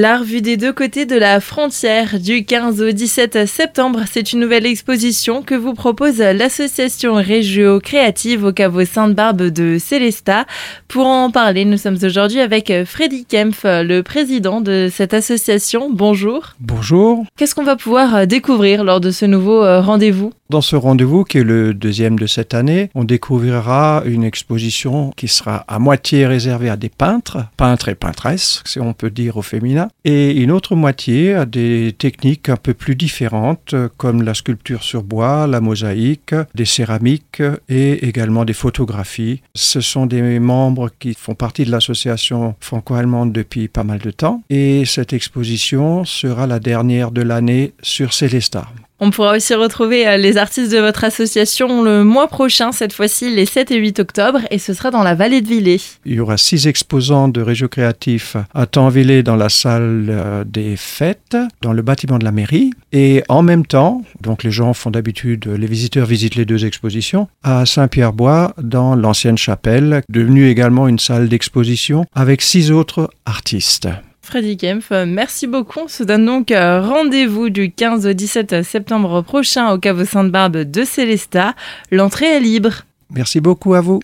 L'art vu des deux côtés de la frontière du 15 au 17 septembre, c'est une nouvelle exposition que vous propose l'association Régio Créative au caveau Sainte-Barbe de Célestat. Pour en parler, nous sommes aujourd'hui avec Freddy Kempf, le président de cette association. Bonjour. Bonjour. Qu'est-ce qu'on va pouvoir découvrir lors de ce nouveau euh, rendez-vous? Dans ce rendez-vous, qui est le deuxième de cette année, on découvrira une exposition qui sera à moitié réservée à des peintres, peintres et peintresses, si on peut dire au féminin et une autre moitié à des techniques un peu plus différentes comme la sculpture sur bois, la mosaïque, des céramiques et également des photographies. Ce sont des membres qui font partie de l'association franco-allemande depuis pas mal de temps et cette exposition sera la dernière de l'année sur Célestat. On pourra aussi retrouver euh, les artistes de votre association le mois prochain, cette fois-ci les 7 et 8 octobre, et ce sera dans la vallée de Villers. Il y aura six exposants de Régio Créatif à Tanvillers dans la salle euh, des fêtes, dans le bâtiment de la mairie. Et en même temps, donc les gens font d'habitude, les visiteurs visitent les deux expositions, à Saint-Pierre-Bois, dans l'ancienne chapelle, devenue également une salle d'exposition, avec six autres artistes. Freddy Kempf, merci beaucoup. On se donne donc euh, rendez-vous du 15 au 17 septembre prochain au caveau Sainte-Barbe de Célestat. L'entrée est libre. Merci beaucoup à vous.